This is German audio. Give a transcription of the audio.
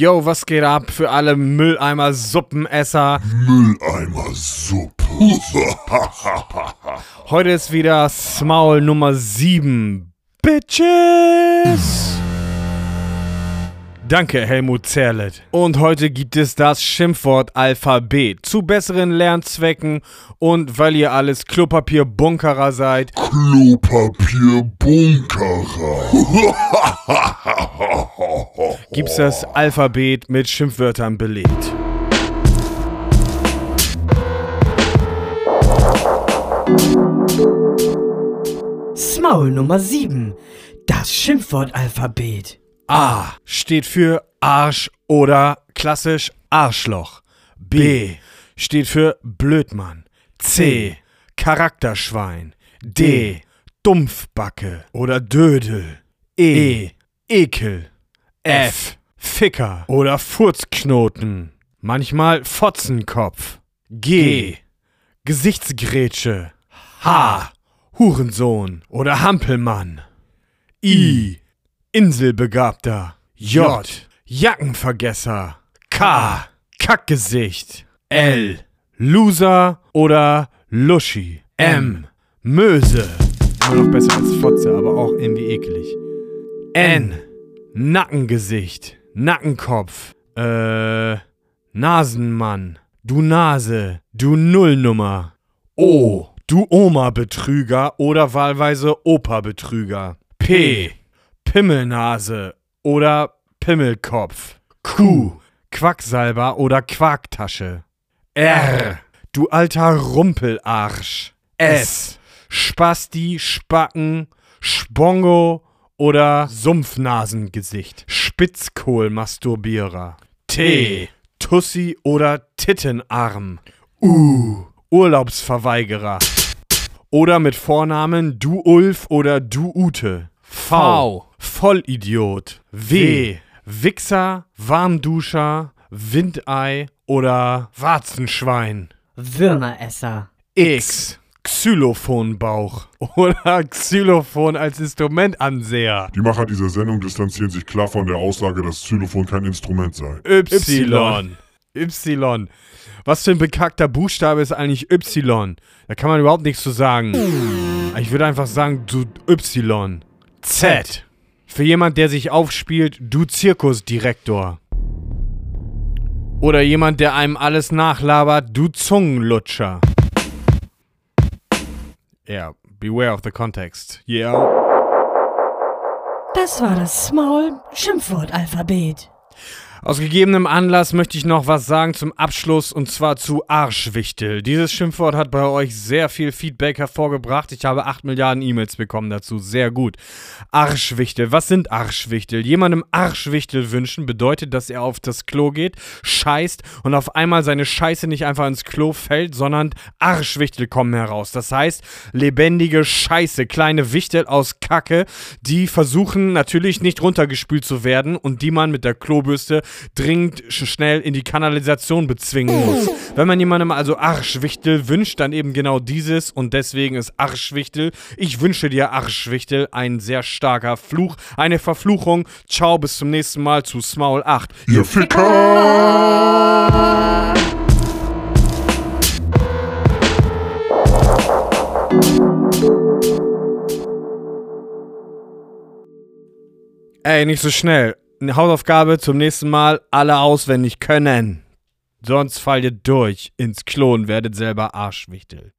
Yo, was geht ab für alle Mülleimer-Suppenesser? Mülleimer-Suppe. Heute ist wieder Smaul Nummer 7. Bitches! Danke, Helmut Zerlett. Und heute gibt es das Schimpfwort-Alphabet. Zu besseren Lernzwecken und weil ihr alles Klopapier-Bunkerer seid, Klopapier-Bunkerer. gibt's das Alphabet mit Schimpfwörtern belegt. Smaul Nummer 7. Das Schimpfwortalphabet. A steht für Arsch oder klassisch Arschloch. B steht für Blödmann. C Charakterschwein. D Dumpfbacke oder Dödel. E Ekel. F Ficker oder Furzknoten. Manchmal Fotzenkopf. G Gesichtsgrätsche. H Hurensohn oder Hampelmann. I Inselbegabter. J. Jackenvergesser. K. Kackgesicht. L. Loser oder Luschi. M. Möse. Immer noch besser als Fotze, aber auch irgendwie eklig. N. Nackengesicht. Nackenkopf. Äh. Nasenmann. Du Nase. Du Nullnummer. O. Du Oma-Betrüger oder wahlweise Opa-Betrüger. P. Pimmelnase oder Pimmelkopf. Q. Quacksalber oder Quarktasche. R. Du alter Rumpelarsch. S. Spasti, Spacken, Spongo oder Sumpfnasengesicht. Spitzkohlmasturbierer. T. Tussi oder Tittenarm. U. Urlaubsverweigerer. Oder mit Vornamen Du Ulf oder Du Ute. V. Vollidiot. W. Wichser, Warmduscher, Windei oder Warzenschwein. Würmeresser. X. Xylophonbauch oder Xylophon als Instrumentanseher. Die Macher dieser Sendung distanzieren sich klar von der Aussage, dass Xylophon kein Instrument sei. Y. Y. Was für ein bekackter Buchstabe ist eigentlich Y? Da kann man überhaupt nichts zu sagen. Ich würde einfach sagen, du Y. Z. Für jemand, der sich aufspielt, du Zirkusdirektor. Oder jemand, der einem alles nachlabert, du Zungenlutscher. Ja, yeah, beware of the context. Yeah. Das war das Smaul Schimpfwortalphabet. Aus gegebenem Anlass möchte ich noch was sagen zum Abschluss und zwar zu Arschwichtel. Dieses Schimpfwort hat bei euch sehr viel Feedback hervorgebracht. Ich habe 8 Milliarden E-Mails bekommen dazu. Sehr gut. Arschwichtel. Was sind Arschwichtel? Jemandem Arschwichtel wünschen bedeutet, dass er auf das Klo geht, scheißt und auf einmal seine Scheiße nicht einfach ins Klo fällt, sondern Arschwichtel kommen heraus. Das heißt, lebendige Scheiße, kleine Wichtel aus Kacke, die versuchen natürlich nicht runtergespült zu werden und die man mit der Klobürste dringend schnell in die Kanalisation bezwingen muss. Wenn man jemandem also Arschwichtel wünscht, dann eben genau dieses und deswegen ist Arschwichtel. Ich wünsche dir Arschwichtel, ein sehr starker Fluch, eine Verfluchung. Ciao, bis zum nächsten Mal zu Smaul 8. Ihr Ficker! Ey, nicht so schnell. Eine Hausaufgabe zum nächsten Mal alle auswendig können. Sonst fallt ihr durch ins Klo und werdet selber Arschwichtel.